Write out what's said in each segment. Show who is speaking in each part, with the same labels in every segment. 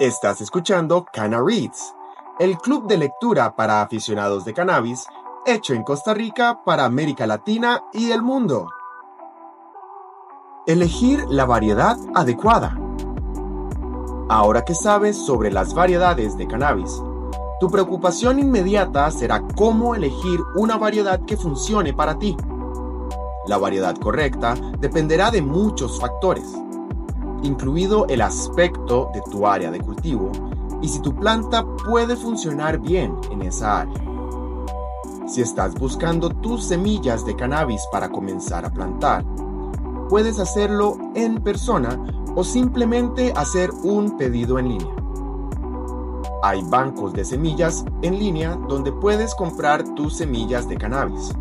Speaker 1: Estás escuchando Cana Reads, el club de lectura para aficionados de cannabis hecho en Costa Rica para América Latina y el mundo. Elegir la variedad adecuada. Ahora que sabes sobre las variedades de cannabis, tu preocupación inmediata será cómo elegir una variedad que funcione para ti. La variedad correcta dependerá de muchos factores, incluido el aspecto de tu área de cultivo y si tu planta puede funcionar bien en esa área. Si estás buscando tus semillas de cannabis para comenzar a plantar, puedes hacerlo en persona o simplemente hacer un pedido en línea. Hay bancos de semillas en línea donde puedes comprar tus semillas de cannabis.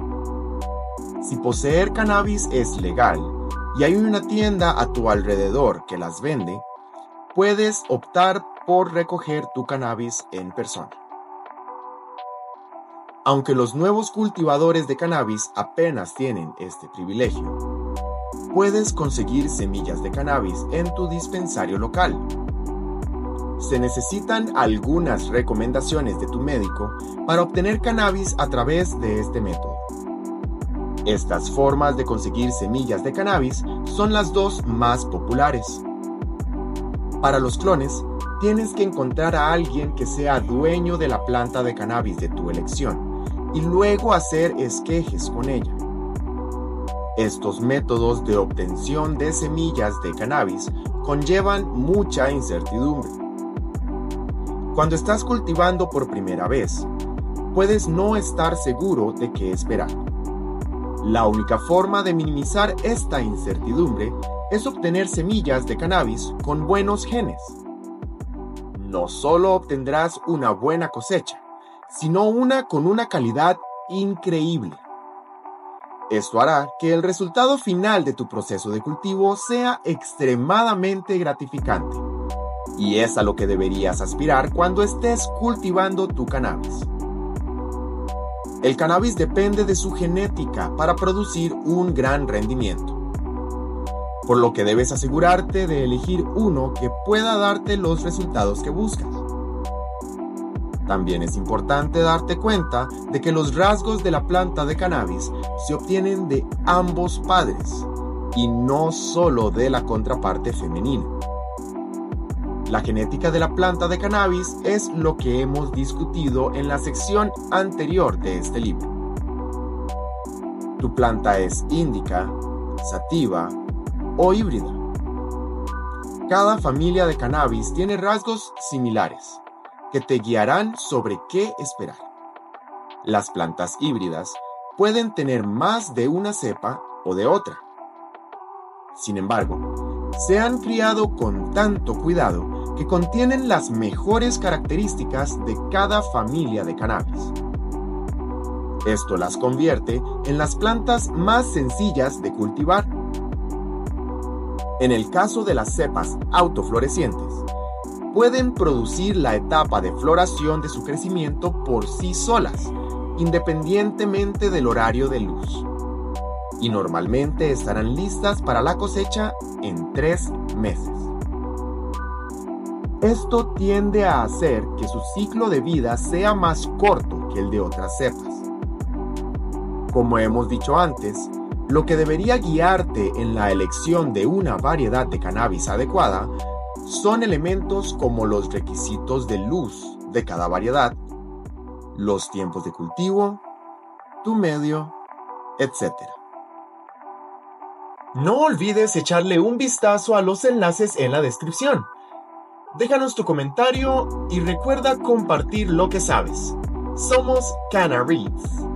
Speaker 1: Si poseer cannabis es legal y hay una tienda a tu alrededor que las vende, puedes optar por recoger tu cannabis en persona. Aunque los nuevos cultivadores de cannabis apenas tienen este privilegio, puedes conseguir semillas de cannabis en tu dispensario local. Se necesitan algunas recomendaciones de tu médico para obtener cannabis a través de este método. Estas formas de conseguir semillas de cannabis son las dos más populares. Para los clones, tienes que encontrar a alguien que sea dueño de la planta de cannabis de tu elección y luego hacer esquejes con ella. Estos métodos de obtención de semillas de cannabis conllevan mucha incertidumbre. Cuando estás cultivando por primera vez, puedes no estar seguro de qué esperar. La única forma de minimizar esta incertidumbre es obtener semillas de cannabis con buenos genes. No solo obtendrás una buena cosecha, sino una con una calidad increíble. Esto hará que el resultado final de tu proceso de cultivo sea extremadamente gratificante. Y es a lo que deberías aspirar cuando estés cultivando tu cannabis. El cannabis depende de su genética para producir un gran rendimiento. Por lo que debes asegurarte de elegir uno que pueda darte los resultados que buscas. También es importante darte cuenta de que los rasgos de la planta de cannabis se obtienen de ambos padres y no solo de la contraparte femenina. La genética de la planta de cannabis es lo que hemos discutido en la sección anterior de este libro. Tu planta es índica, sativa o híbrida. Cada familia de cannabis tiene rasgos similares que te guiarán sobre qué esperar. Las plantas híbridas pueden tener más de una cepa o de otra. Sin embargo, se han criado con tanto cuidado que contienen las mejores características de cada familia de cannabis. Esto las convierte en las plantas más sencillas de cultivar. En el caso de las cepas autoflorecientes, pueden producir la etapa de floración de su crecimiento por sí solas, independientemente del horario de luz. Y normalmente estarán listas para la cosecha en tres meses. Esto tiende a hacer que su ciclo de vida sea más corto que el de otras cepas. Como hemos dicho antes, lo que debería guiarte en la elección de una variedad de cannabis adecuada son elementos como los requisitos de luz de cada variedad, los tiempos de cultivo, tu medio, etc. No olvides echarle un vistazo a los enlaces en la descripción. Déjanos tu comentario y recuerda compartir lo que sabes. Somos Cana Reads.